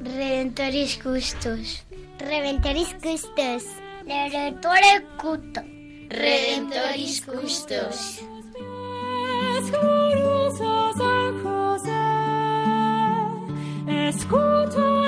Redentoris Custos. Redentoris Custos. Redentore Cuto. Redentoris Custos. San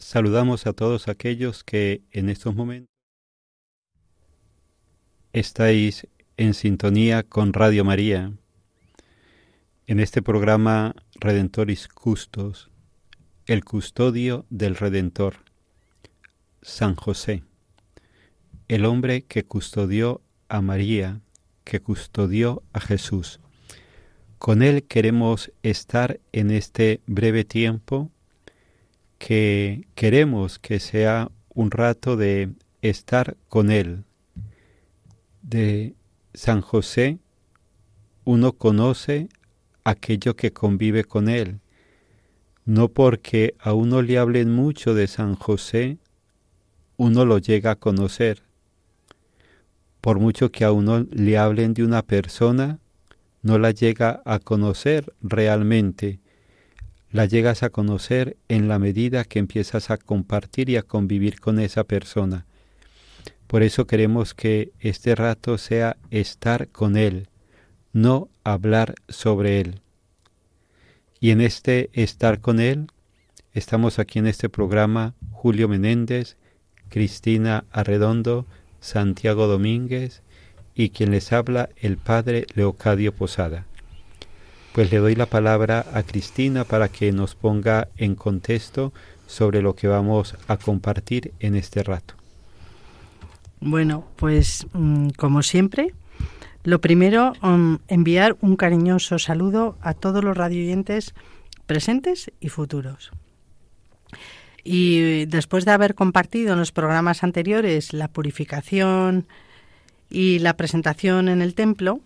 Saludamos a todos aquellos que en estos momentos estáis en sintonía con Radio María en este programa Redentoris Custos, el custodio del Redentor, San José, el hombre que custodió a María, que custodió a Jesús. Con él queremos estar en este breve tiempo que queremos que sea un rato de estar con él. De San José uno conoce aquello que convive con él. No porque a uno le hablen mucho de San José, uno lo llega a conocer. Por mucho que a uno le hablen de una persona, no la llega a conocer realmente. La llegas a conocer en la medida que empiezas a compartir y a convivir con esa persona. Por eso queremos que este rato sea estar con Él, no hablar sobre Él. Y en este estar con Él, estamos aquí en este programa Julio Menéndez, Cristina Arredondo, Santiago Domínguez y quien les habla el Padre Leocadio Posada. Pues le doy la palabra a Cristina para que nos ponga en contexto sobre lo que vamos a compartir en este rato. Bueno, pues mm, como siempre, lo primero, um, enviar un cariñoso saludo a todos los radioyentes presentes y futuros. Y después de haber compartido en los programas anteriores la purificación y la presentación en el templo,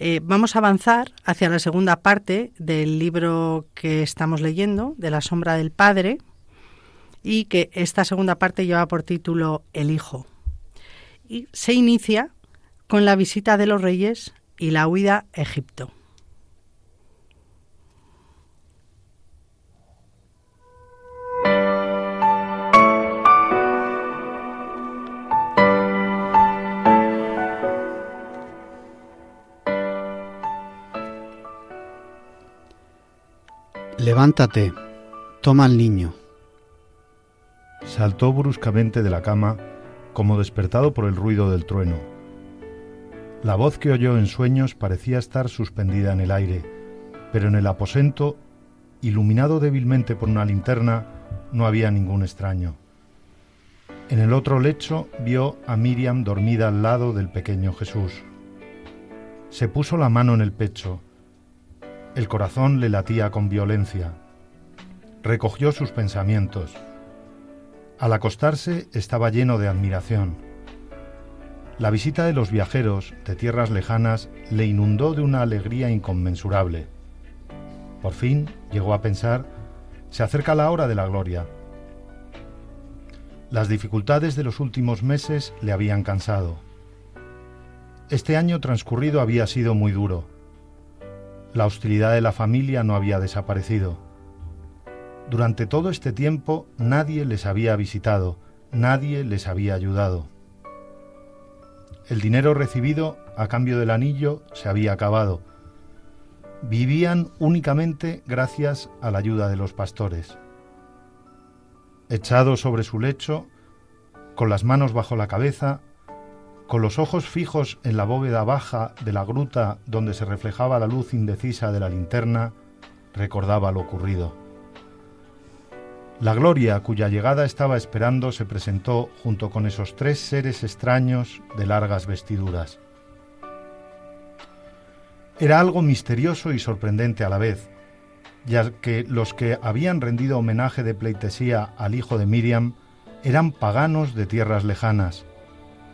eh, vamos a avanzar hacia la segunda parte del libro que estamos leyendo, de la sombra del Padre, y que esta segunda parte lleva por título El Hijo. Y se inicia con la visita de los reyes y la huida a Egipto. Levántate, toma al niño. Saltó bruscamente de la cama, como despertado por el ruido del trueno. La voz que oyó en sueños parecía estar suspendida en el aire, pero en el aposento, iluminado débilmente por una linterna, no había ningún extraño. En el otro lecho vio a Miriam dormida al lado del pequeño Jesús. Se puso la mano en el pecho. El corazón le latía con violencia. Recogió sus pensamientos. Al acostarse estaba lleno de admiración. La visita de los viajeros de tierras lejanas le inundó de una alegría inconmensurable. Por fin llegó a pensar, se acerca la hora de la gloria. Las dificultades de los últimos meses le habían cansado. Este año transcurrido había sido muy duro. La hostilidad de la familia no había desaparecido. Durante todo este tiempo nadie les había visitado, nadie les había ayudado. El dinero recibido a cambio del anillo se había acabado. Vivían únicamente gracias a la ayuda de los pastores. Echado sobre su lecho, con las manos bajo la cabeza, con los ojos fijos en la bóveda baja de la gruta donde se reflejaba la luz indecisa de la linterna, recordaba lo ocurrido. La gloria cuya llegada estaba esperando se presentó junto con esos tres seres extraños de largas vestiduras. Era algo misterioso y sorprendente a la vez, ya que los que habían rendido homenaje de pleitesía al hijo de Miriam eran paganos de tierras lejanas,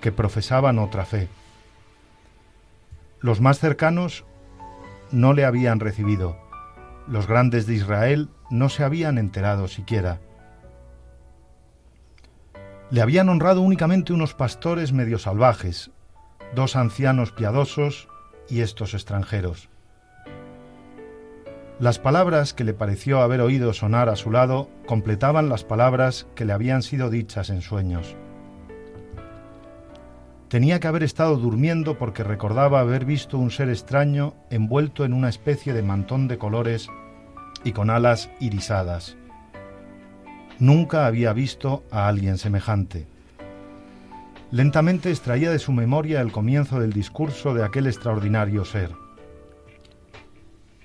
que profesaban otra fe. Los más cercanos no le habían recibido, los grandes de Israel no se habían enterado siquiera. Le habían honrado únicamente unos pastores medio salvajes, dos ancianos piadosos y estos extranjeros. Las palabras que le pareció haber oído sonar a su lado completaban las palabras que le habían sido dichas en sueños. Tenía que haber estado durmiendo porque recordaba haber visto un ser extraño envuelto en una especie de mantón de colores y con alas irisadas. Nunca había visto a alguien semejante. Lentamente extraía de su memoria el comienzo del discurso de aquel extraordinario ser.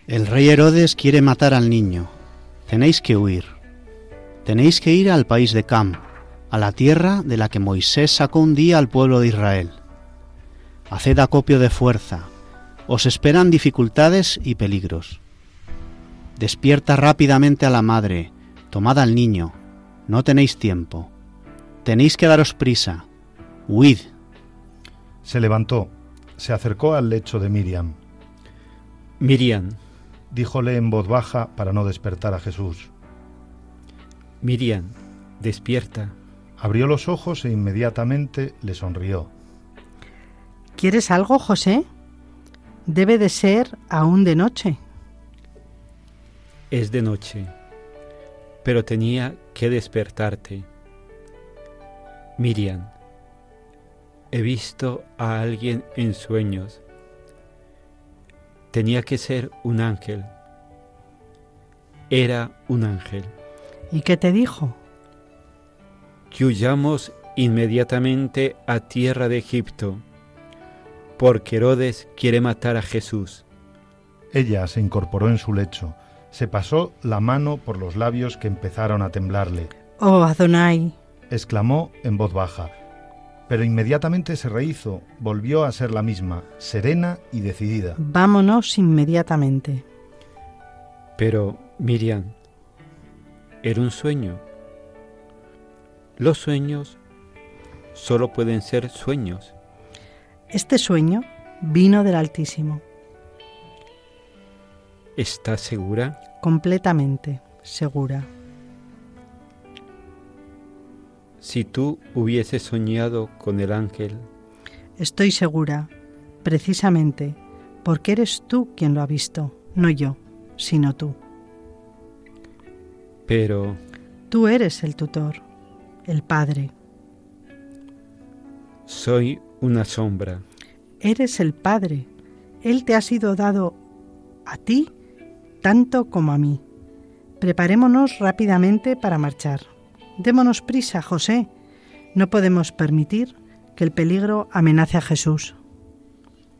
El rey Herodes quiere matar al niño. Tenéis que huir. Tenéis que ir al país de Cam, a la tierra de la que Moisés sacó un día al pueblo de Israel. Haced acopio de fuerza. Os esperan dificultades y peligros. Despierta rápidamente a la madre, tomad al niño. No tenéis tiempo. Tenéis que daros prisa. Huid. Se levantó, se acercó al lecho de Miriam. Miriam, díjole en voz baja para no despertar a Jesús. Miriam, despierta. Abrió los ojos e inmediatamente le sonrió. ¿Quieres algo, José? Debe de ser aún de noche. Es de noche, pero tenía que despertarte. Miriam, he visto a alguien en sueños tenía que ser un ángel. Era un ángel. ¿Y qué te dijo? Que huyamos inmediatamente a tierra de Egipto, porque Herodes quiere matar a Jesús. Ella se incorporó en su lecho, se pasó la mano por los labios que empezaron a temblarle. Oh, Adonai, exclamó en voz baja, pero inmediatamente se rehizo, volvió a ser la misma, serena y decidida. Vámonos inmediatamente. Pero, Miriam, era un sueño. Los sueños solo pueden ser sueños. Este sueño vino del Altísimo. ¿Estás segura? Completamente segura. Si tú hubieses soñado con el ángel. Estoy segura, precisamente, porque eres tú quien lo ha visto, no yo, sino tú. Pero... Tú eres el tutor, el padre. Soy una sombra. Eres el padre. Él te ha sido dado a ti tanto como a mí. Preparémonos rápidamente para marchar. Démonos prisa, José. No podemos permitir que el peligro amenace a Jesús.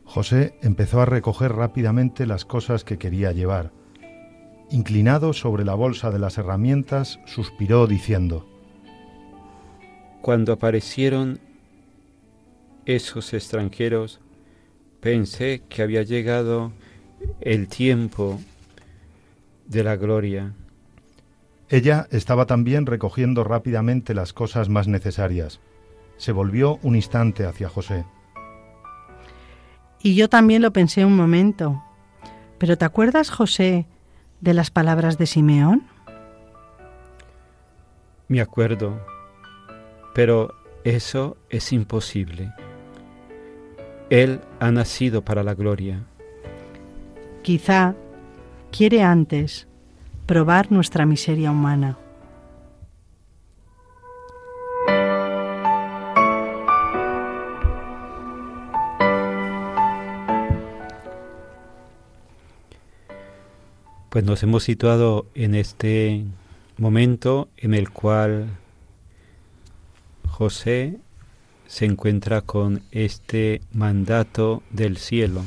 José empezó a recoger rápidamente las cosas que quería llevar. Inclinado sobre la bolsa de las herramientas, suspiró diciendo, Cuando aparecieron esos extranjeros, pensé que había llegado el tiempo de la gloria. Ella estaba también recogiendo rápidamente las cosas más necesarias. Se volvió un instante hacia José. Y yo también lo pensé un momento. Pero ¿te acuerdas, José, de las palabras de Simeón? Me acuerdo, pero eso es imposible. Él ha nacido para la gloria. Quizá quiere antes probar nuestra miseria humana. Pues nos hemos situado en este momento en el cual José se encuentra con este mandato del cielo.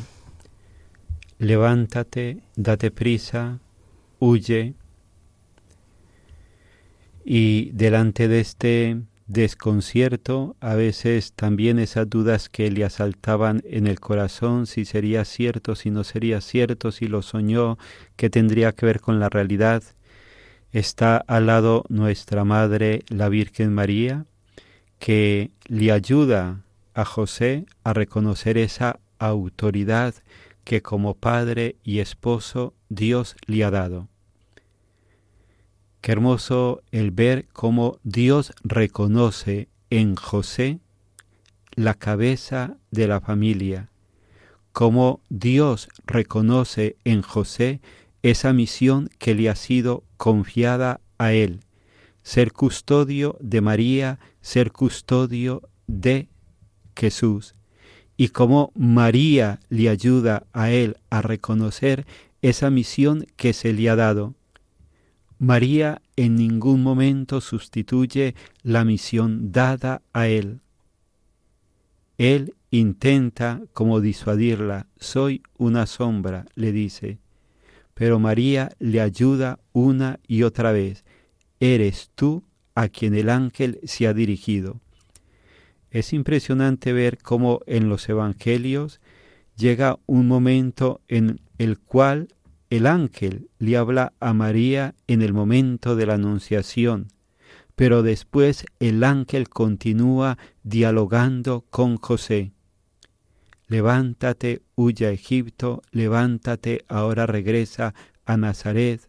Levántate, date prisa, huye. Y delante de este desconcierto, a veces también esas dudas que le asaltaban en el corazón, si sería cierto, si no sería cierto, si lo soñó, que tendría que ver con la realidad. Está al lado nuestra Madre, la Virgen María, que le ayuda a José a reconocer esa autoridad que como padre y esposo Dios le ha dado. Qué hermoso el ver cómo Dios reconoce en José la cabeza de la familia, cómo Dios reconoce en José esa misión que le ha sido confiada a él, ser custodio de María ser custodio de Jesús y cómo María le ayuda a él a reconocer esa misión que se le ha dado. María en ningún momento sustituye la misión dada a él. Él intenta como disuadirla, soy una sombra, le dice, pero María le ayuda una y otra vez, eres tú a quien el ángel se ha dirigido. Es impresionante ver cómo en los evangelios llega un momento en el cual el ángel le habla a María en el momento de la anunciación, pero después el ángel continúa dialogando con José. Levántate, huya a Egipto, levántate, ahora regresa a Nazaret,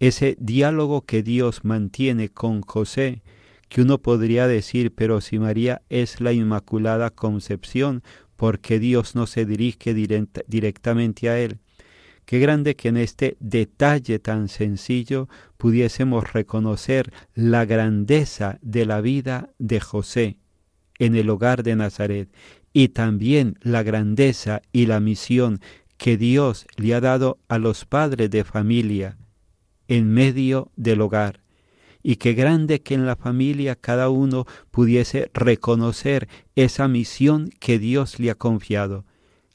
ese diálogo que Dios mantiene con José, que uno podría decir, pero si María es la Inmaculada Concepción, ¿por qué Dios no se dirige directamente a él? Qué grande que en este detalle tan sencillo pudiésemos reconocer la grandeza de la vida de José en el hogar de Nazaret y también la grandeza y la misión que Dios le ha dado a los padres de familia en medio del hogar. Y qué grande que en la familia cada uno pudiese reconocer esa misión que Dios le ha confiado.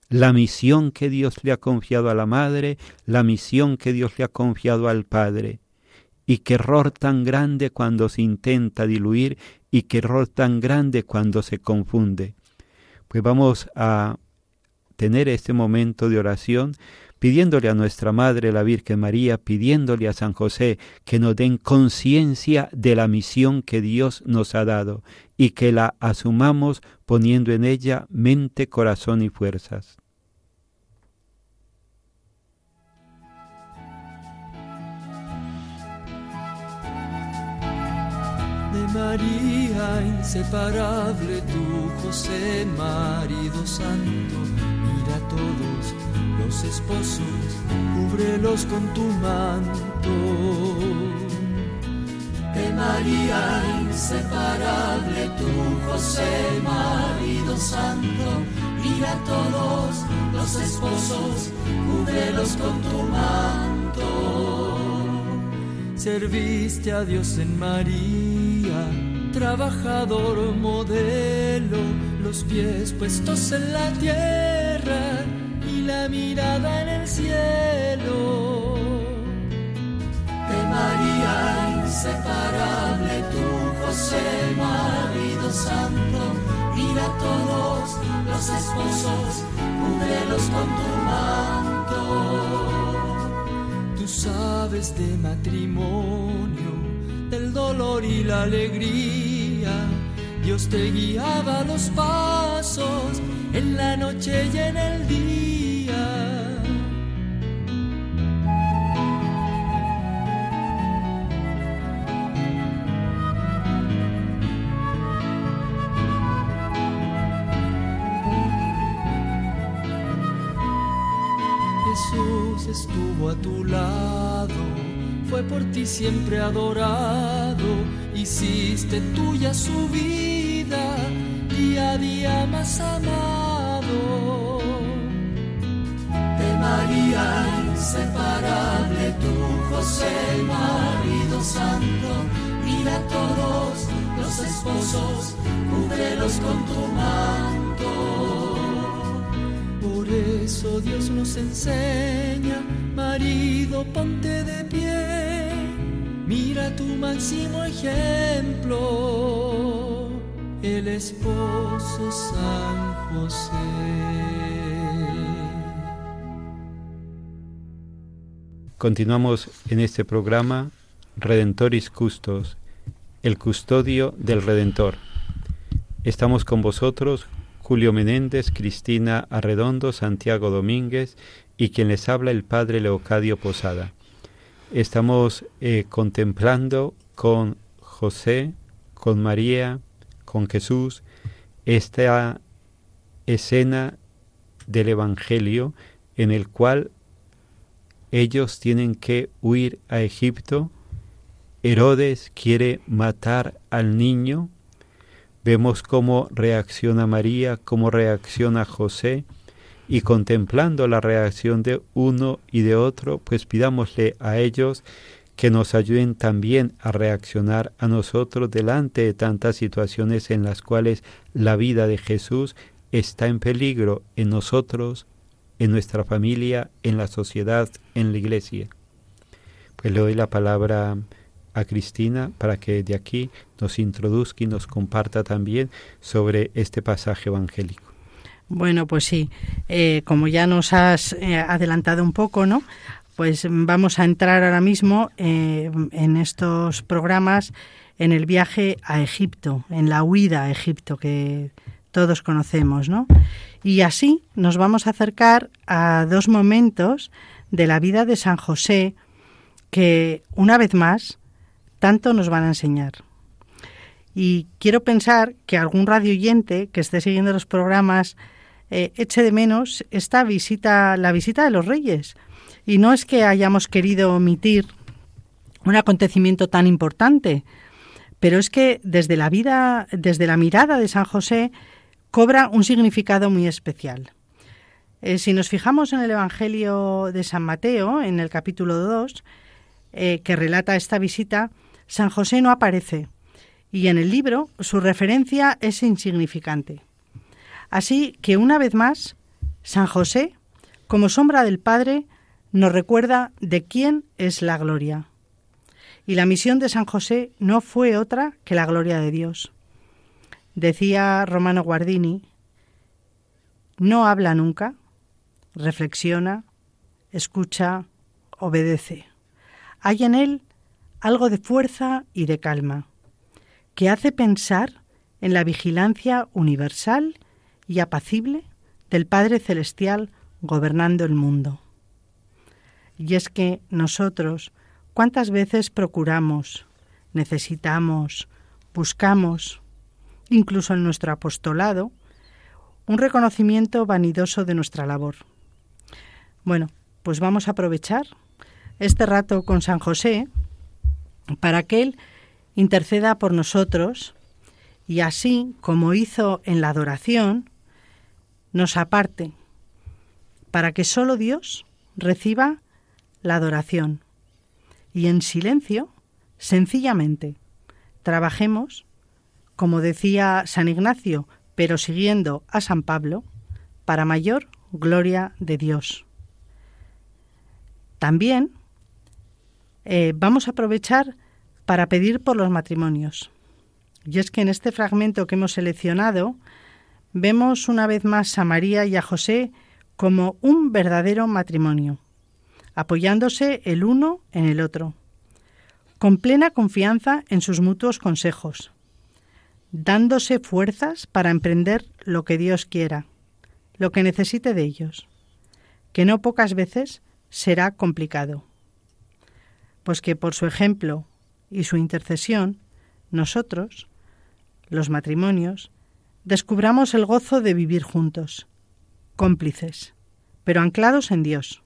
La misión que Dios le ha confiado a la madre, la misión que Dios le ha confiado al padre. Y qué error tan grande cuando se intenta diluir y qué error tan grande cuando se confunde. Pues vamos a tener este momento de oración pidiéndole a nuestra Madre la Virgen María, pidiéndole a San José que nos den conciencia de la misión que Dios nos ha dado y que la asumamos poniendo en ella mente, corazón y fuerzas. María inseparable, José, marido santo, mira a todos los esposos, cúbrelos con tu manto. De María inseparable, tu José, marido santo, mira a todos los esposos, cúbrelos con tu manto. Serviste a Dios en María, trabajador modelo, los pies puestos en la tierra la mirada en el cielo. De María inseparable, tu José, marido santo, mira a todos los esposos, cúbrelos con tu manto. Tú sabes de matrimonio, del dolor y la alegría. Dios te guiaba los pasos en la noche y en el día. A tu lado, fue por ti siempre adorado, hiciste tuya su vida, día a día más amado. De María inseparable, tu José, marido santo, mira a todos los esposos, cúbrelos con tu manto por eso Dios nos enseña, marido, ponte de pie, mira tu máximo ejemplo, el esposo San José. Continuamos en este programa Redentoris Custos, el custodio del Redentor. Estamos con vosotros Julio Menéndez, Cristina Arredondo, Santiago Domínguez y quien les habla el Padre Leocadio Posada. Estamos eh, contemplando con José, con María, con Jesús, esta escena del Evangelio en el cual ellos tienen que huir a Egipto. Herodes quiere matar al niño Vemos cómo reacciona María, cómo reacciona José, y contemplando la reacción de uno y de otro, pues pidámosle a ellos que nos ayuden también a reaccionar a nosotros delante de tantas situaciones en las cuales la vida de Jesús está en peligro en nosotros, en nuestra familia, en la sociedad, en la iglesia. Pues le doy la palabra a Cristina para que de aquí nos introduzca y nos comparta también sobre este pasaje evangélico. Bueno, pues sí, eh, como ya nos has eh, adelantado un poco, ¿no? Pues vamos a entrar ahora mismo eh, en estos programas en el viaje a Egipto, en la huida a Egipto que todos conocemos, ¿no? Y así nos vamos a acercar a dos momentos de la vida de San José que, una vez más, tanto nos van a enseñar. Y quiero pensar que algún radio oyente que esté siguiendo los programas eh, eche de menos esta visita, la visita de los reyes. Y no es que hayamos querido omitir un acontecimiento tan importante, pero es que desde la vida, desde la mirada de San José, cobra un significado muy especial. Eh, si nos fijamos en el Evangelio de San Mateo, en el capítulo 2, eh, que relata esta visita, San José no aparece y en el libro su referencia es insignificante. Así que una vez más, San José, como sombra del Padre, nos recuerda de quién es la gloria. Y la misión de San José no fue otra que la gloria de Dios. Decía Romano Guardini, no habla nunca, reflexiona, escucha, obedece. Hay en él algo de fuerza y de calma, que hace pensar en la vigilancia universal y apacible del Padre Celestial gobernando el mundo. Y es que nosotros, ¿cuántas veces procuramos, necesitamos, buscamos, incluso en nuestro apostolado, un reconocimiento vanidoso de nuestra labor? Bueno, pues vamos a aprovechar este rato con San José para que Él interceda por nosotros y así, como hizo en la adoración, nos aparte para que solo Dios reciba la adoración y en silencio, sencillamente, trabajemos, como decía San Ignacio, pero siguiendo a San Pablo, para mayor gloria de Dios. También eh, vamos a aprovechar para pedir por los matrimonios. Y es que en este fragmento que hemos seleccionado vemos una vez más a María y a José como un verdadero matrimonio, apoyándose el uno en el otro, con plena confianza en sus mutuos consejos, dándose fuerzas para emprender lo que Dios quiera, lo que necesite de ellos, que no pocas veces será complicado pues que por su ejemplo y su intercesión, nosotros, los matrimonios, descubramos el gozo de vivir juntos, cómplices, pero anclados en Dios.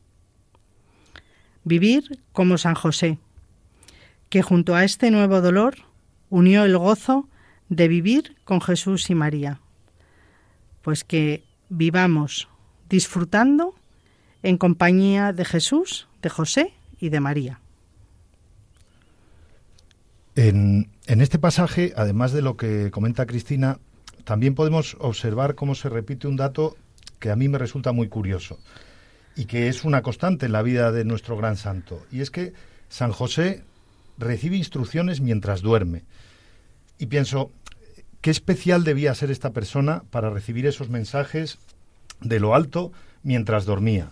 Vivir como San José, que junto a este nuevo dolor unió el gozo de vivir con Jesús y María. Pues que vivamos disfrutando en compañía de Jesús, de José y de María. En, este pasaje, además de lo que comenta Cristina, también podemos observar cómo se repite un dato que a mí me resulta muy curioso y que es una constante en la vida de nuestro gran santo. Y es que San José recibe instrucciones mientras duerme. Y pienso, qué especial debía ser esta persona para recibir esos mensajes de lo alto mientras dormía,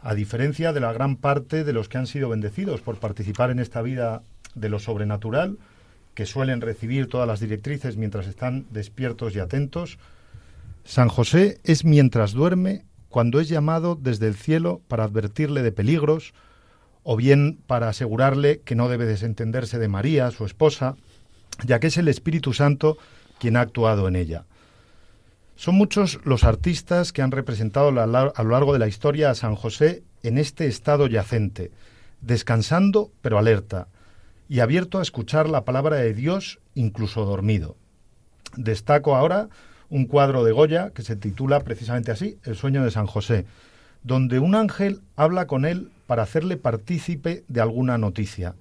a diferencia de la gran parte de los que han sido bendecidos por participar en esta vida de lo sobrenatural, que suelen recibir todas las directrices mientras están despiertos y atentos, San José es mientras duerme cuando es llamado desde el cielo para advertirle de peligros, o bien para asegurarle que no debe desentenderse de María, su esposa, ya que es el Espíritu Santo quien ha actuado en ella. Son muchos los artistas que han representado a lo largo de la historia a San José en este estado yacente, descansando pero alerta, y abierto a escuchar la palabra de Dios incluso dormido. Destaco ahora un cuadro de Goya que se titula precisamente así, El sueño de San José, donde un ángel habla con él para hacerle partícipe de alguna noticia.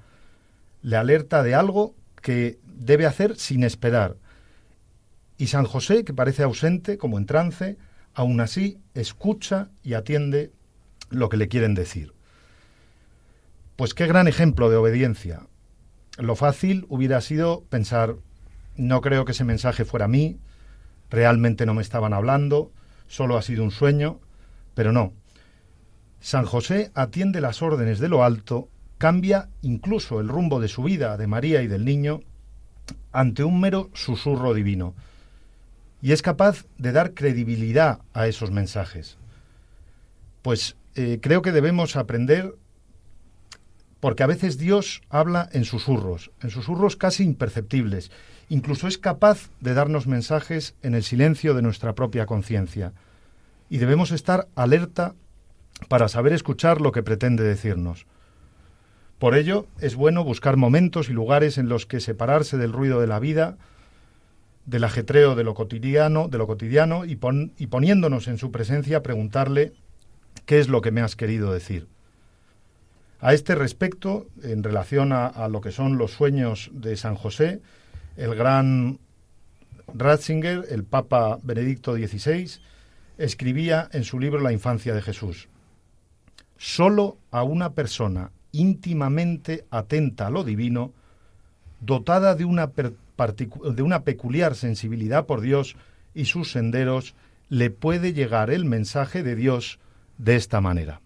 Le alerta de algo que debe hacer sin esperar, y San José, que parece ausente, como en trance, aún así escucha y atiende lo que le quieren decir. Pues qué gran ejemplo de obediencia. Lo fácil hubiera sido pensar, no creo que ese mensaje fuera a mí, realmente no me estaban hablando, solo ha sido un sueño, pero no. San José atiende las órdenes de lo alto, cambia incluso el rumbo de su vida, de María y del niño, ante un mero susurro divino y es capaz de dar credibilidad a esos mensajes. Pues eh, creo que debemos aprender, porque a veces Dios habla en susurros, en susurros casi imperceptibles, incluso es capaz de darnos mensajes en el silencio de nuestra propia conciencia, y debemos estar alerta para saber escuchar lo que pretende decirnos. Por ello, es bueno buscar momentos y lugares en los que separarse del ruido de la vida, del ajetreo de lo cotidiano, de lo cotidiano y, y poniéndonos en su presencia preguntarle qué es lo que me has querido decir. A este respecto, en relación a, lo que son los sueños de San José, el gran Ratzinger, el Papa Benedicto XVI, escribía en su libro La infancia de Jesús, Solo a una persona íntimamente atenta a lo divino, dotada de una de una peculiar sensibilidad por Dios y sus senderos, le puede llegar el mensaje de Dios de esta manera.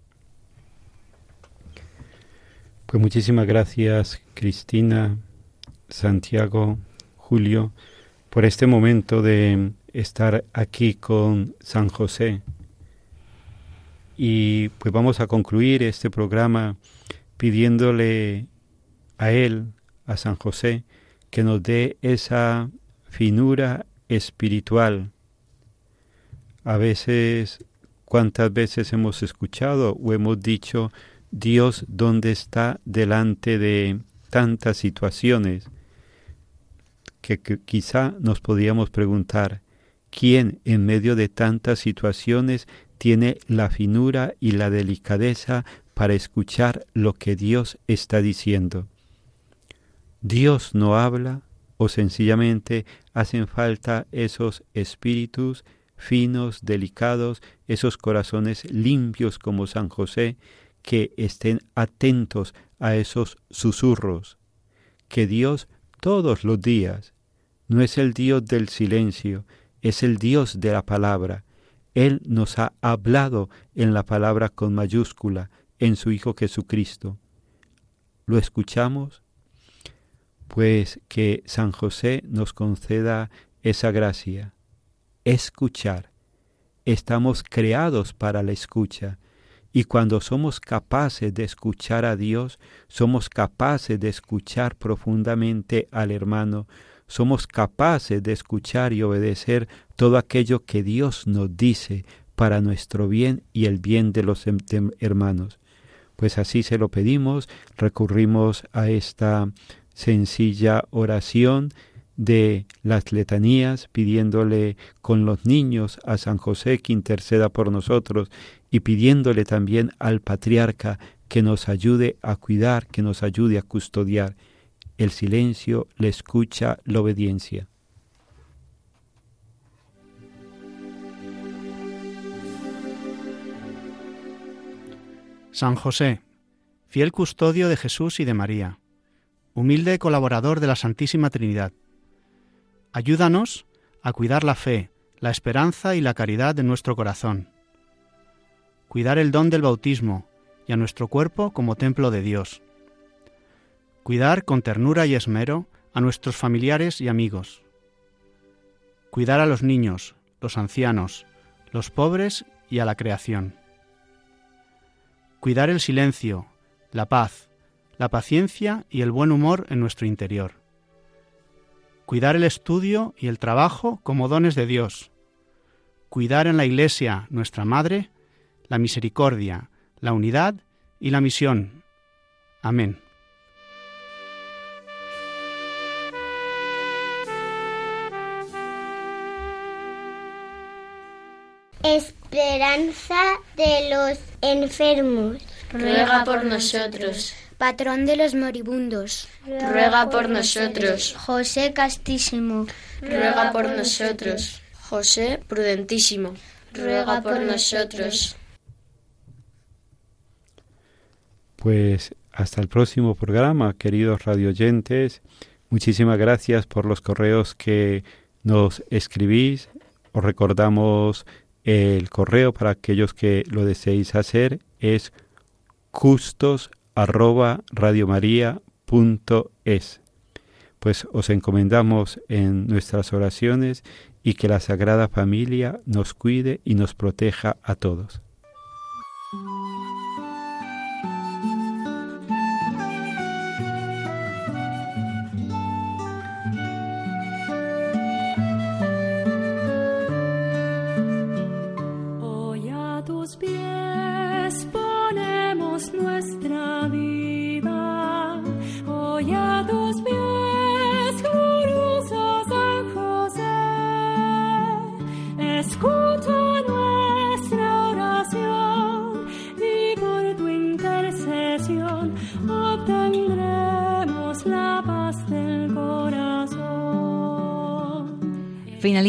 Pues muchísimas gracias Cristina, Santiago, Julio, por este momento de estar aquí con San José. Y pues vamos a concluir este programa pidiéndole a él, a San José, que nos dé esa finura espiritual. A veces, ¿cuántas veces hemos escuchado o hemos dicho, Dios, ¿dónde está delante de tantas situaciones? Que, quizá nos podíamos preguntar, ¿quién en medio de tantas situaciones tiene la finura y la delicadeza para escuchar lo que Dios está diciendo? Dios no habla o sencillamente hacen falta esos espíritus finos, delicados, esos corazones limpios como San José, que estén atentos a esos susurros, que Dios todos los días no es el Dios del silencio, es el Dios de la palabra. Él nos ha hablado en la palabra con mayúscula, en su Hijo Jesucristo. ¿Lo escuchamos? pues que San José nos conceda esa gracia, escuchar. Estamos creados para la escucha y cuando somos capaces de escuchar a Dios, somos capaces de escuchar profundamente al hermano, somos capaces de escuchar y obedecer todo aquello que Dios nos dice para nuestro bien y el bien de los hermanos. Pues así se lo pedimos, recurrimos a esta sencilla oración de las letanías, pidiéndole con los niños a San José que interceda por nosotros y pidiéndole también al patriarca que nos ayude a cuidar, que nos ayude a custodiar el silencio, la escucha, la obediencia. San José, fiel custodio de Jesús y de María, humilde colaborador de la Santísima Trinidad, ayúdanos a cuidar la fe, la esperanza y la caridad de nuestro corazón, cuidar el don del bautismo y a nuestro cuerpo como templo de Dios, cuidar con ternura y esmero a nuestros familiares y amigos, cuidar a los niños, los ancianos, los pobres y a la creación. Cuidar el silencio, la paz, la paciencia y el buen humor en nuestro interior. Cuidar el estudio y el trabajo como dones de Dios. Cuidar en la Iglesia, nuestra Madre, la misericordia, la unidad y la misión. Amén. Esperanza de los enfermos. Ruega por nosotros. Patrón de los moribundos. Ruega por nosotros. José Castísimo. Ruega por nosotros. José Prudentísimo. Ruega por nosotros. Pues hasta el próximo programa, queridos radioyentes. Muchísimas gracias por los correos que nos escribís. Os recordamos el correo para aquellos que lo deseéis hacer es Pues os encomendamos en nuestras oraciones y que la Sagrada Familia nos cuide y nos proteja a todos.